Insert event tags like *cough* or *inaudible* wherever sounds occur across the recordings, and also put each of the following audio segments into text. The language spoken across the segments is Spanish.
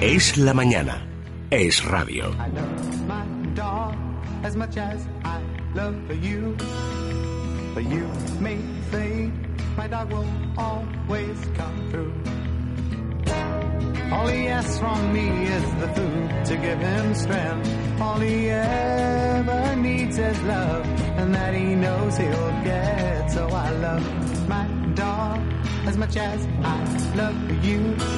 Es la mañana. Es radio. All he asks from me is the food to give him strength. All he ever needs is love, and that he knows he'll get. So I love my dog as much as I love you.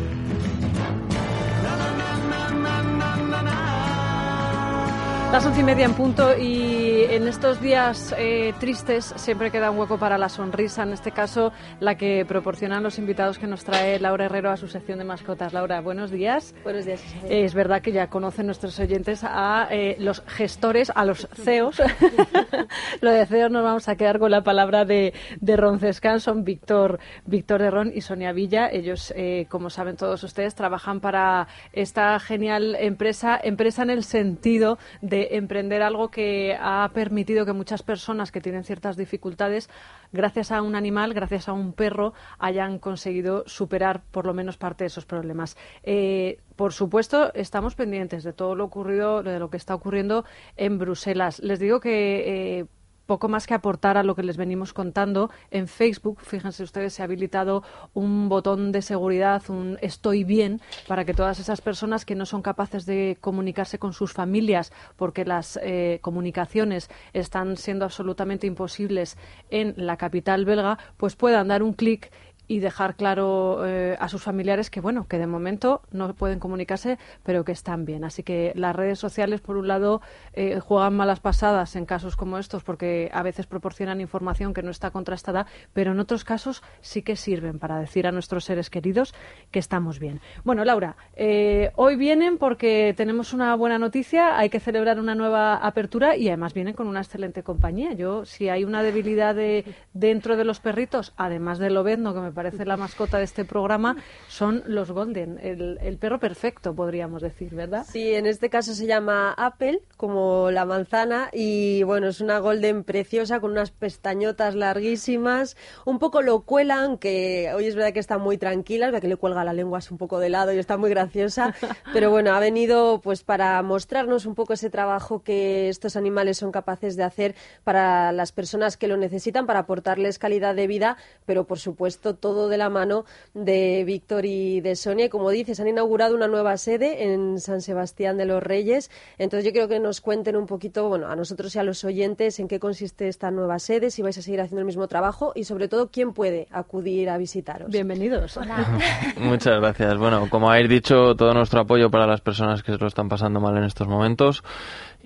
Las once y media en punto y en estos días eh, tristes siempre queda un hueco para la sonrisa, en este caso la que proporcionan los invitados que nos trae Laura Herrero a su sección de mascotas. Laura, buenos días. Buenos días, Isabel. Es verdad que ya conocen nuestros oyentes a eh, los gestores, a los CEOs. *laughs* *laughs* Lo de CEOs nos vamos a quedar con la palabra de, de Roncescan, son Víctor, Víctor de Ron y Sonia Villa. Ellos, eh, como saben todos ustedes, trabajan para esta genial empresa, empresa en el sentido de emprender algo que ha permitido que muchas personas que tienen ciertas dificultades, gracias a un animal, gracias a un perro, hayan conseguido superar por lo menos parte de esos problemas. Eh, por supuesto, estamos pendientes de todo lo ocurrido, de lo que está ocurriendo en Bruselas. Les digo que eh, poco más que aportar a lo que les venimos contando. En Facebook, fíjense ustedes, se ha habilitado un botón de seguridad, un estoy bien, para que todas esas personas que no son capaces de comunicarse con sus familias porque las eh, comunicaciones están siendo absolutamente imposibles en la capital belga, pues puedan dar un clic y dejar claro eh, a sus familiares que bueno que de momento no pueden comunicarse pero que están bien. Así que las redes sociales por un lado eh, juegan malas pasadas en casos como estos porque a veces proporcionan información que no está contrastada pero en otros casos sí que sirven para decir a nuestros seres queridos que estamos bien. Bueno Laura eh, hoy vienen porque tenemos una buena noticia hay que celebrar una nueva apertura y además vienen con una excelente compañía. Yo si hay una debilidad de, dentro de los perritos además del lobezno que me parece la mascota de este programa, son los Golden, el, el, perro perfecto, podríamos decir, ¿verdad? Sí, en este caso se llama Apple, como la manzana, y bueno, es una Golden preciosa con unas pestañotas larguísimas, un poco lo cuelan, que hoy es verdad que está muy tranquila, es verdad que le cuelga la lengua así un poco de lado y está muy graciosa, *laughs* pero bueno, ha venido pues para mostrarnos un poco ese trabajo que estos animales son capaces de hacer para las personas que lo necesitan, para aportarles calidad de vida, pero por supuesto todo de la mano de Víctor y de Sonia. Y como dices, han inaugurado una nueva sede en San Sebastián de los Reyes. Entonces yo quiero que nos cuenten un poquito, bueno, a nosotros y a los oyentes, en qué consiste esta nueva sede, si vais a seguir haciendo el mismo trabajo y sobre todo quién puede acudir a visitaros. Bienvenidos. *laughs* Muchas gracias. Bueno, como habéis dicho, todo nuestro apoyo para las personas que se lo están pasando mal en estos momentos.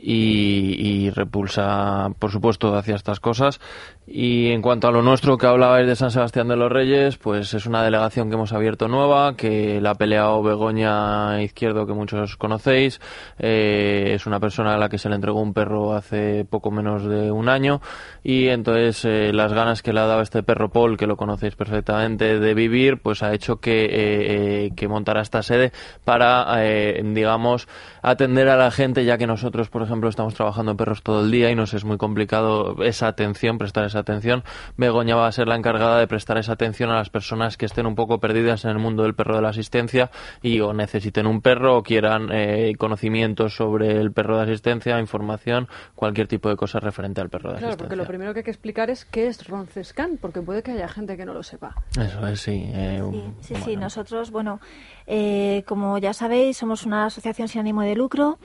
Y, repulsa, por supuesto, hacia estas cosas. Y en cuanto a lo nuestro que hablabais de San Sebastián de los Reyes, pues es una delegación que hemos abierto nueva, que la ha peleado Begoña Izquierdo, que muchos conocéis. Eh, es una persona a la que se le entregó un perro hace poco menos de un año. Y entonces eh, las ganas que le ha dado este perro Paul, que lo conocéis perfectamente, de vivir, pues ha hecho que, eh, que montara esta sede para, digamos, atender a la gente, ya que nosotros, por ejemplo, estamos trabajando en perros todo el día y nos es muy complicado esa atención, prestar esa atención. Begoña va a ser la encargada de prestar esa atención a las personas que estén un poco perdidas en el mundo del perro de la asistencia y o necesiten un perro o quieran eh, conocimientos sobre el perro de asistencia, información, cualquier tipo de cosa referente al perro de claro, asistencia. porque lo primero que hay que explicar es qué es Roncescan, porque puede que haya gente que no lo sepa. Eso es, sí. Eh, sí, sí, bueno. sí, nosotros, bueno, eh, como ya sabéis, somos una asociación sin ánimo de lucro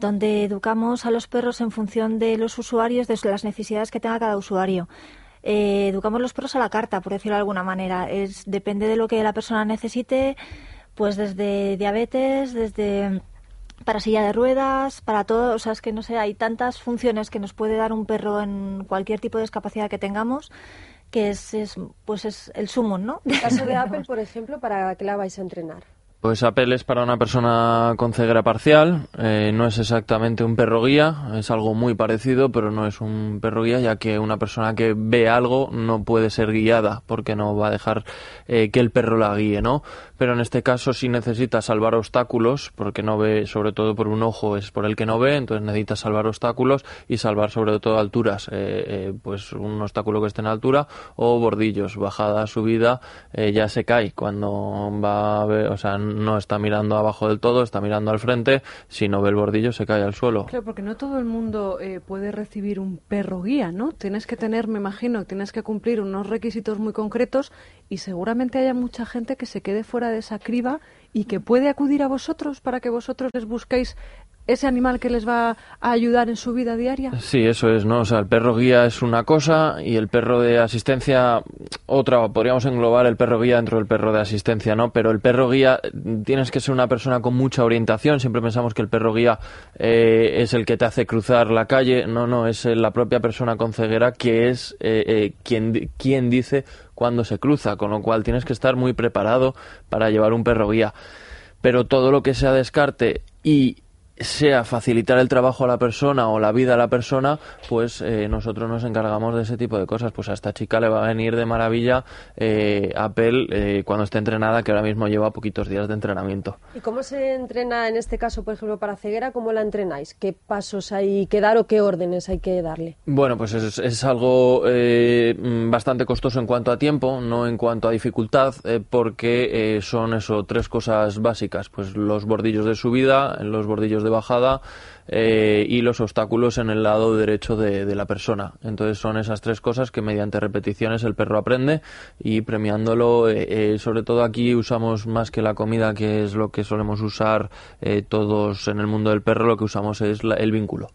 donde educamos a los perros en función de los usuarios, de las necesidades que tenga cada usuario. Eh, educamos los perros a la carta, por decirlo de alguna manera. Es, depende de lo que la persona necesite, pues desde diabetes, desde para silla de ruedas, para todo, o sea, es que no sé, hay tantas funciones que nos puede dar un perro en cualquier tipo de discapacidad que tengamos que es, es pues es el sumo, ¿no? En el caso de *laughs* Apple, por ejemplo, ¿para qué la vais a entrenar? Pues Apple es para una persona con ceguera parcial, eh, no es exactamente un perro guía, es algo muy parecido, pero no es un perro guía, ya que una persona que ve algo no puede ser guiada, porque no va a dejar eh, que el perro la guíe, ¿no? Pero en este caso sí necesita salvar obstáculos, porque no ve, sobre todo por un ojo es por el que no ve, entonces necesita salvar obstáculos y salvar sobre todo alturas, eh, pues un obstáculo que esté en altura o bordillos, bajada, subida, ya se cae cuando va a ver, o sea, no está mirando abajo del todo, está mirando al frente, si no ve el bordillo se cae al suelo. Claro, porque no todo el mundo eh, puede recibir un perro guía, ¿no? Tienes que tener, me imagino, tienes que cumplir unos requisitos muy concretos y seguramente haya mucha gente que se quede fuera de esa criba y que puede acudir a vosotros para que vosotros les busquéis ese animal que les va a ayudar en su vida diaria? Sí, eso es, ¿no? O sea, el perro guía es una cosa y el perro de asistencia otra. Podríamos englobar el perro guía dentro del perro de asistencia, ¿no? Pero el perro guía tienes que ser una persona con mucha orientación. Siempre pensamos que el perro guía eh, es el que te hace cruzar la calle. No, no, es la propia persona con ceguera que es eh, eh, quien, quien dice cuándo se cruza, con lo cual tienes que estar muy preparado para llevar un perro guía. Pero todo lo que sea descarte y sea facilitar el trabajo a la persona o la vida a la persona, pues eh, nosotros nos encargamos de ese tipo de cosas. Pues a esta chica le va a venir de maravilla eh, Apple eh, cuando esté entrenada, que ahora mismo lleva poquitos días de entrenamiento. ¿Y cómo se entrena en este caso, por ejemplo, para ceguera? ¿Cómo la entrenáis? ¿Qué pasos hay que dar o qué órdenes hay que darle? Bueno, pues es, es algo bastante costoso en cuanto a tiempo, no en cuanto a dificultad, porque son eso, tres cosas básicas. Pues los bordillos de subida, los bordillos de bajada eh, y los obstáculos en el lado derecho de, la persona. Entonces son esas tres cosas que mediante repeticiones el perro aprende y premiándolo, eh, eh, sobre todo aquí usamos más que la comida, que es lo que solemos usar todos en el mundo del perro, lo que usamos es el vínculo.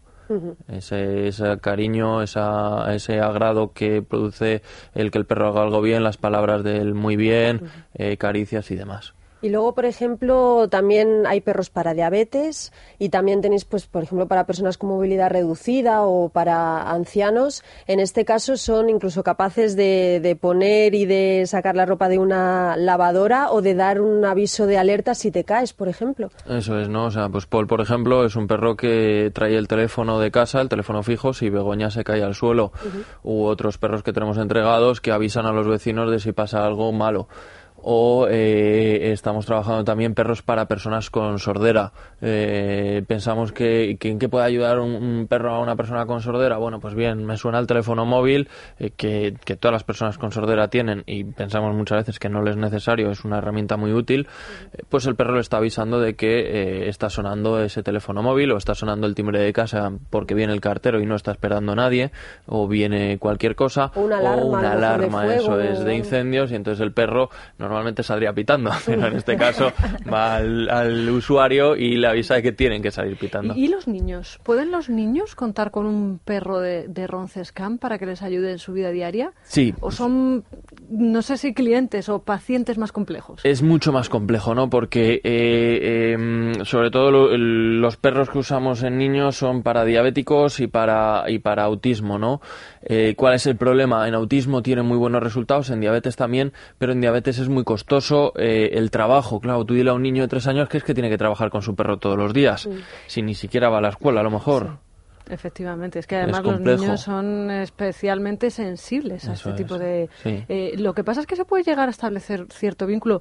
ese, cariño, esa, ese agrado que produce el que el perro haga algo bien, las palabras del muy bien, caricias y demás. Y luego, por ejemplo, también hay perros para diabetes y también tenéis, pues, por ejemplo, para personas con movilidad reducida o para ancianos. En este caso son incluso capaces de, de, poner y de sacar la ropa de una lavadora o de dar un aviso de alerta si te caes, por ejemplo. Eso es, ¿no? O sea, pues Paul, por ejemplo, es un perro que trae el teléfono de casa, el teléfono fijo, si Begoña se cae al suelo. U otros perros que tenemos entregados que avisan a los vecinos de si pasa algo malo o eh, estamos trabajando también perros para personas con sordera. Eh, pensamos que, que, en qué puede ayudar un, perro a una persona con sordera. Bueno, pues bien, me suena el teléfono móvil eh, que, que, todas las personas con sordera tienen y pensamos muchas veces que no les es necesario, es una herramienta muy útil. pues el perro le está avisando de que está sonando ese teléfono móvil o está sonando el timbre de casa porque viene el cartero y no está esperando a nadie o viene cualquier cosa o una alarma, una alarma eso es de incendios y entonces el perro normalmente normalmente saldría pitando, *laughs* pero en este caso *laughs* va al, usuario y le avisa de que tienen que salir pitando. ¿Y, los niños? ¿Pueden los niños contar con un perro de, de Roncescan para que les ayude en su vida diaria? Sí. ¿O son, no sé si clientes o pacientes más complejos? Es mucho más complejo, ¿no? Porque eh, em, sobre todo los perros que usamos en niños son para diabéticos y para, y para autismo, ¿no? Eh, ¿Cuál es el problema? En autismo tiene muy buenos resultados, en diabetes también, pero en diabetes es muy costoso eh, el trabajo. Claro, tú dile a un niño de tres años que es que tiene que trabajar con su perro todos los días, si ni siquiera va a la escuela a lo mejor. Efectivamente, es que además los niños son especialmente sensibles a este tipo de... Eh, lo que pasa es que se puede llegar a establecer cierto vínculo.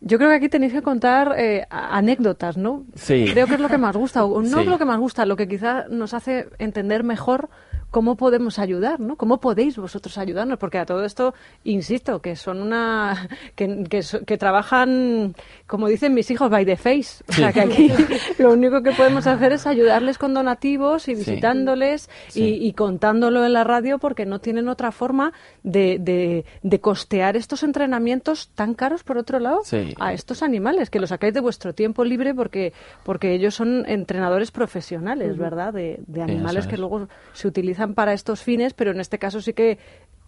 Yo creo que aquí tenéis que contar anécdotas, ¿no? Sí. Creo que es lo que más gusta, o no es lo que más gusta, lo que quizá nos hace entender mejor cómo podemos ayudar, ¿no? ¿Cómo podéis vosotros ayudarnos? Porque a todo esto, insisto, que son una... que, que, trabajan, como dicen mis hijos, by the face. O sea, que aquí *laughs* lo único que podemos hacer es ayudarles con donativos y visitándoles Y, contándolo en la radio porque no tienen otra forma de, de, costear estos entrenamientos tan caros, por otro lado, a estos animales, que los sacáis de vuestro tiempo libre porque, porque ellos son entrenadores profesionales, ¿verdad? De, de animales que luego se utilizan para estos fines, pero en este caso sí que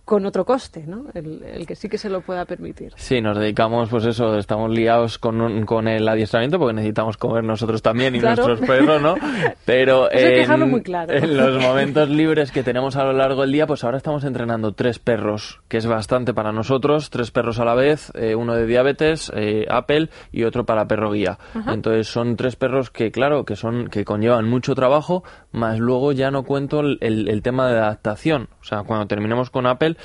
con otro coste, ¿no? El, el que sí que se lo pueda permitir. Sí, nos dedicamos, pues eso, estamos liados con, un- con el adiestramiento porque necesitamos comer nosotros también y Claro. nuestros perros, ¿no? *laughs* Pero en, muy claro. en los momentos libres que tenemos a lo largo del día, pues ahora estamos entrenando tres perros, que es bastante para nosotros, tres perros a la vez, eh, uno de diabetes, eh, Apple y otro para perro guía. Entonces son tres perros que, claro, que son que conllevan mucho trabajo, más luego ya no cuento el, el- el tema de adaptación. O sea, cuando terminemos con Apple,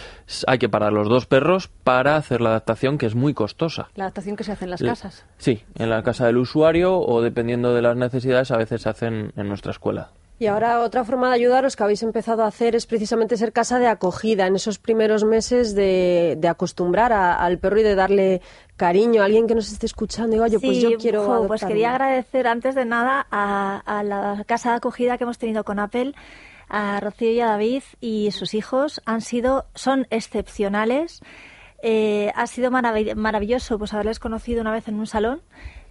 hay que parar los dos perros para hacer la adaptación, que es muy costosa. La adaptación que se hace en las Le- casas. Sí, en la casa del usuario o dependiendo de las necesidades, a veces se hacen en nuestra escuela. Y ahora otra forma de ayudaros que habéis empezado a hacer es precisamente ser casa de acogida en esos primeros meses de, de acostumbrar a- al perro y de darle cariño a alguien que nos esté escuchando oye, pues Sí, yo quiero jo, pues adoptarlo". quería agradecer antes de nada a, a la casa de acogida que hemos tenido con Apple, a Rocío y a David y sus hijos. Han sido, son excepcionales. Eh, ha sido marav- maravilloso pues haberles conocido una vez en un salón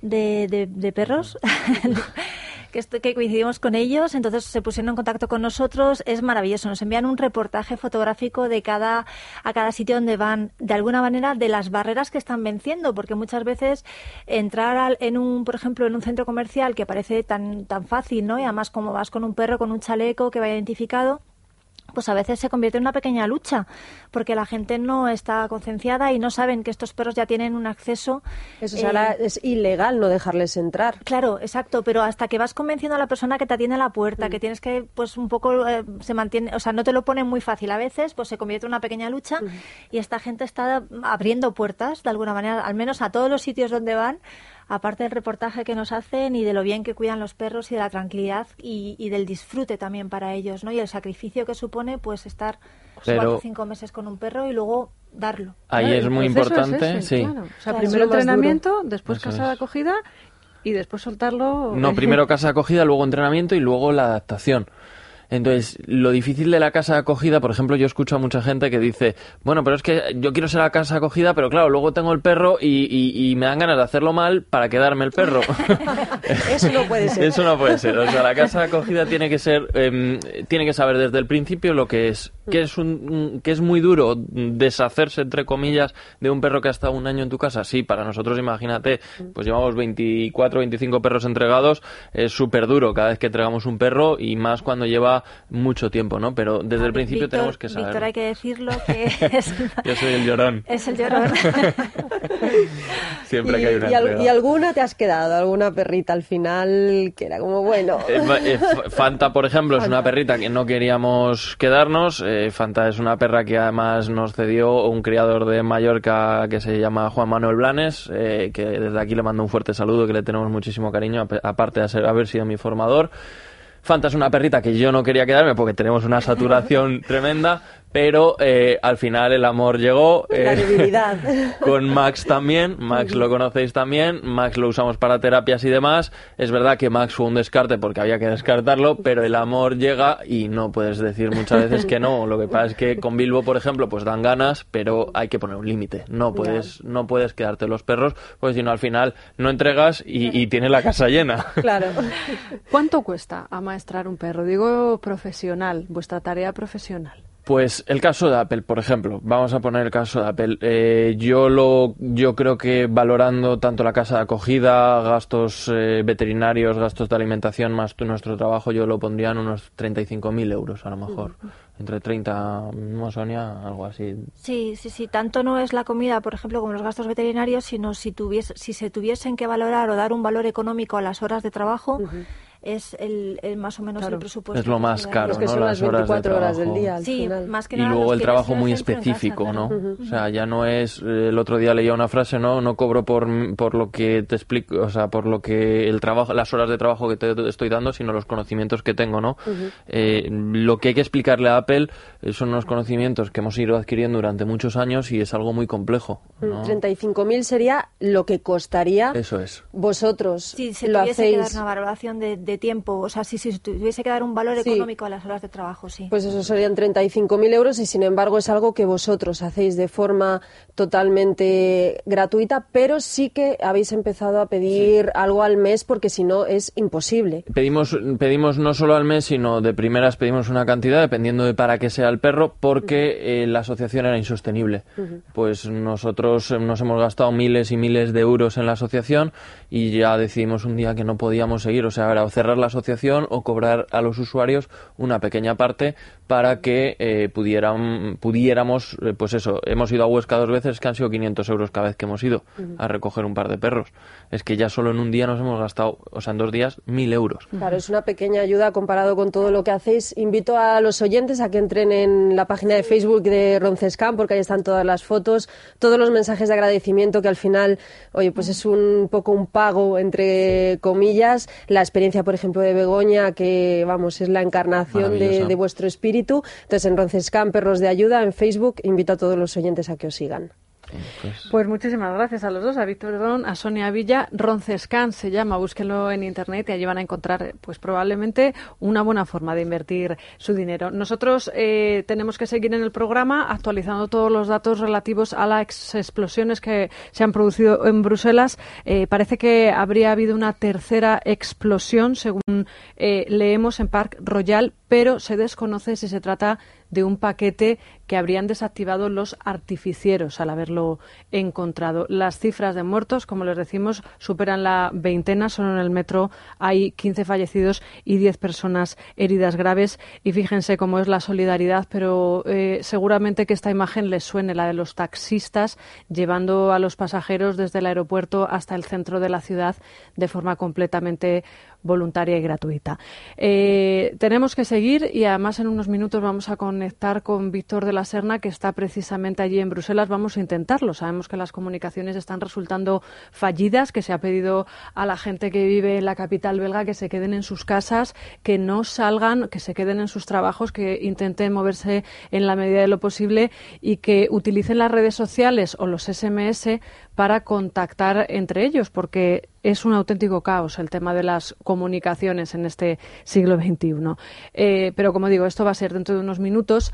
de, de- de perros. *laughs* *laughs* que, coincidimos con ellos, entonces se pusieron en contacto con nosotros, es maravilloso, nos envían un reportaje fotográfico de cada, a cada sitio donde van, de alguna manera, de las barreras que están venciendo, porque muchas veces entrar al- en un, por ejemplo, en un centro comercial que parece tan, tan fácil, ¿no? Y además como vas con un perro, con un chaleco que va identificado, pues a veces se convierte en una pequeña lucha, porque la gente no está concienciada y no saben que estos perros ya tienen un acceso. Eso, o eh, ahora es ilegal no dejarles entrar. Claro, exacto, pero hasta que vas convenciendo a la persona que te atiende a la puerta, que tienes que, pues un poco, eh, se mantiene, o sea, no te lo ponen muy fácil a veces, pues se convierte en una pequeña lucha y esta gente está abriendo puertas, de alguna manera, al menos a todos los sitios donde van, aparte del reportaje que nos hacen y de lo bien que cuidan los perros y de la tranquilidad y, y del disfrute también para ellos, ¿no? Y el sacrificio que supone, pues, estar Pero- cuatro o cinco meses con un perro y luego darlo. Ahí Claro, es muy proceso es importante, ese, sí. claro. O sea, Claro, primero es entrenamiento, después Eso casa de es. acogida y después soltarlo. No, primero *laughs* casa de acogida, luego entrenamiento y luego la adaptación. Entonces, lo difícil de la casa de acogida, por ejemplo, yo escucho a mucha gente que dice, bueno, pero es que yo quiero ser la casa de acogida, pero claro, luego tengo el perro y, y- y me dan ganas de hacerlo mal para quedarme el perro. *laughs* Eso no puede ser. Eso no puede ser. O sea, la casa de acogida tiene que ser, em, tiene que saber desde el principio lo que es, que es un, un- que es muy duro deshacerse entre comillas de un perro que ha estado un año en tu casa. Sí, para nosotros, imagínate, pues llevamos 24, 25 perros entregados, es súper duro cada vez que entregamos un perro y más cuando lleva mucho tiempo, ¿no? Pero desde el principio Víctor- tenemos que saber. Víctor, hay que decirlo que es, *laughs* Yo soy el llorón. es el llorón. *laughs* Siempre que hay una y, al- y alguna te has quedado, alguna perrita al final que era como, bueno, Eh, eh, Fanta, por ejemplo, es una perrita que no queríamos quedarnos. Eh, Fanta es una perra que además nos cedió un criador de Mallorca que se llama Juan Manuel Blanes, que desde aquí le mando un fuerte saludo, que le tenemos muchísimo cariño, aparte de ser- haber sido mi formador. Fanta una perrita que yo no quería quedarme porque tenemos una saturación tremenda, pero eh, al final el amor llegó. la eh, debilidad. *laughs* con Max también, Max lo conocéis también, Max lo usamos para terapias y demás. Es verdad que Max fue un descarte porque había que descartarlo, pero el amor llega y no puedes decir muchas veces que no. Lo que pasa es que con Bilbo, por ejemplo, pues dan ganas, pero hay que poner un límite. No puedes, no puedes quedarte los perros, pues si no al final no entregas y, y tienes la casa llena. Claro. ¿Cuánto cuesta amaestrar un perro? Digo profesional, vuestra tarea profesional. Pues el caso de Apple, por ejemplo, vamos a poner el caso de Apple. Eh, yo lo, yo creo que valorando tanto la casa de acogida, gastos eh, veterinarios, gastos de alimentación más tu- nuestro trabajo, yo lo pondría en unos 35.000 euros a lo mejor. Entre 30, ¿no, Sonia? Algo así. Sí, sí, sí. Tanto no es la comida, por ejemplo, como los gastos veterinarios, sino si, tuviese, si se tuviesen que valorar o dar un valor económico a las horas de trabajo, es el, el más o menos Claro. el presupuesto. Es lo más caro, que ¿no? son Las las horas de 24 horas del trabajo. día al Sí, final. más que Y luego el trabajo muy casa, específico, claro. ¿no? O sea, ya no es eh, el otro día leía una frase, ¿no? No cobro por, por lo que te explico, o sea, por lo que el trabajo, las horas de trabajo que te, estoy dando, sino los conocimientos que tengo, ¿no? Eh, lo que hay que explicarle a Apple eh, son unos conocimientos que hemos ido adquiriendo durante muchos años y es algo muy complejo, ¿no? 35.000 sería lo que costaría Eso es. vosotros. Si se lo tuviese que dar hacéis. una valoración de, de de tiempo, o sea, si, si tuviese que dar un valor Sí. económico a las horas de trabajo, sí. Pues eso serían 35.000 euros y sin embargo es algo que vosotros hacéis de forma totalmente gratuita, pero sí que habéis empezado a pedir algo al mes porque si no es imposible. Pedimos, pedimos no solo al mes, sino de primeras pedimos una cantidad, dependiendo de para qué sea el perro, porque eh, la asociación era insostenible. Pues nosotros eh, nos hemos gastado miles y miles de euros en la asociación y ya decidimos un día que no podíamos seguir. O sea, era cerrar la asociación o cobrar a los usuarios una pequeña parte para que eh, pudieran, pudiéramos, eh, pues eso, hemos ido a Huesca dos veces, que han sido 500 euros cada vez que hemos ido a recoger un par de perros. Es que ya solo en un día nos hemos gastado, o sea, en dos días, mil euros. Claro, es una pequeña ayuda comparado con todo lo que hacéis. Invito a los oyentes a que entren en la página de Facebook de Roncescan, porque ahí están todas las fotos, todos los mensajes de agradecimiento que al final, oye, pues es un poco un pago, entre comillas. La experiencia, por ejemplo, de Begoña, que, vamos, es la encarnación de, vuestro espíritu. Entonces, en Roncescan, Perros de Ayuda, en Facebook, invito a todos los oyentes a que os sigan. Pues, Pues muchísimas gracias a los dos, a Víctor Ron, a Sonia Villa. Roncescan se llama, búsquenlo en internet y allí van a encontrar, pues probablemente una buena forma de invertir su dinero. Nosotros eh, tenemos que seguir en el programa actualizando todos los datos relativos a las explosiones que se han producido en Bruselas. Eh, parece que habría habido una tercera explosión, según eh, leemos en Park Royal, pero se desconoce si se trata de un paquete que habrían desactivado los artificieros al haberlo encontrado. Las cifras de muertos, como les decimos, superan la veintena. Solo en el metro hay 15 fallecidos y 10 personas heridas graves. Y fíjense cómo es la solidaridad, pero eh, seguramente que esta imagen les suene, la de los taxistas llevando a los pasajeros desde el aeropuerto hasta el centro de la ciudad de forma completamente voluntaria y gratuita. Eh, tenemos que seguir y además en unos minutos vamos a conectar con Víctor de la Serna, que está precisamente allí en Bruselas. Vamos a intentarlo. Sabemos que las comunicaciones están resultando fallidas, que se ha pedido a la gente que vive en la capital belga que se queden en sus casas, que no salgan, que se queden en sus trabajos, que intenten moverse en la medida de lo posible y que utilicen las redes sociales o los SMS para contactar entre ellos, porque es un auténtico caos el tema de las comunicaciones en este siglo XXI. Eh, pero como digo, esto va a ser dentro de unos minutos.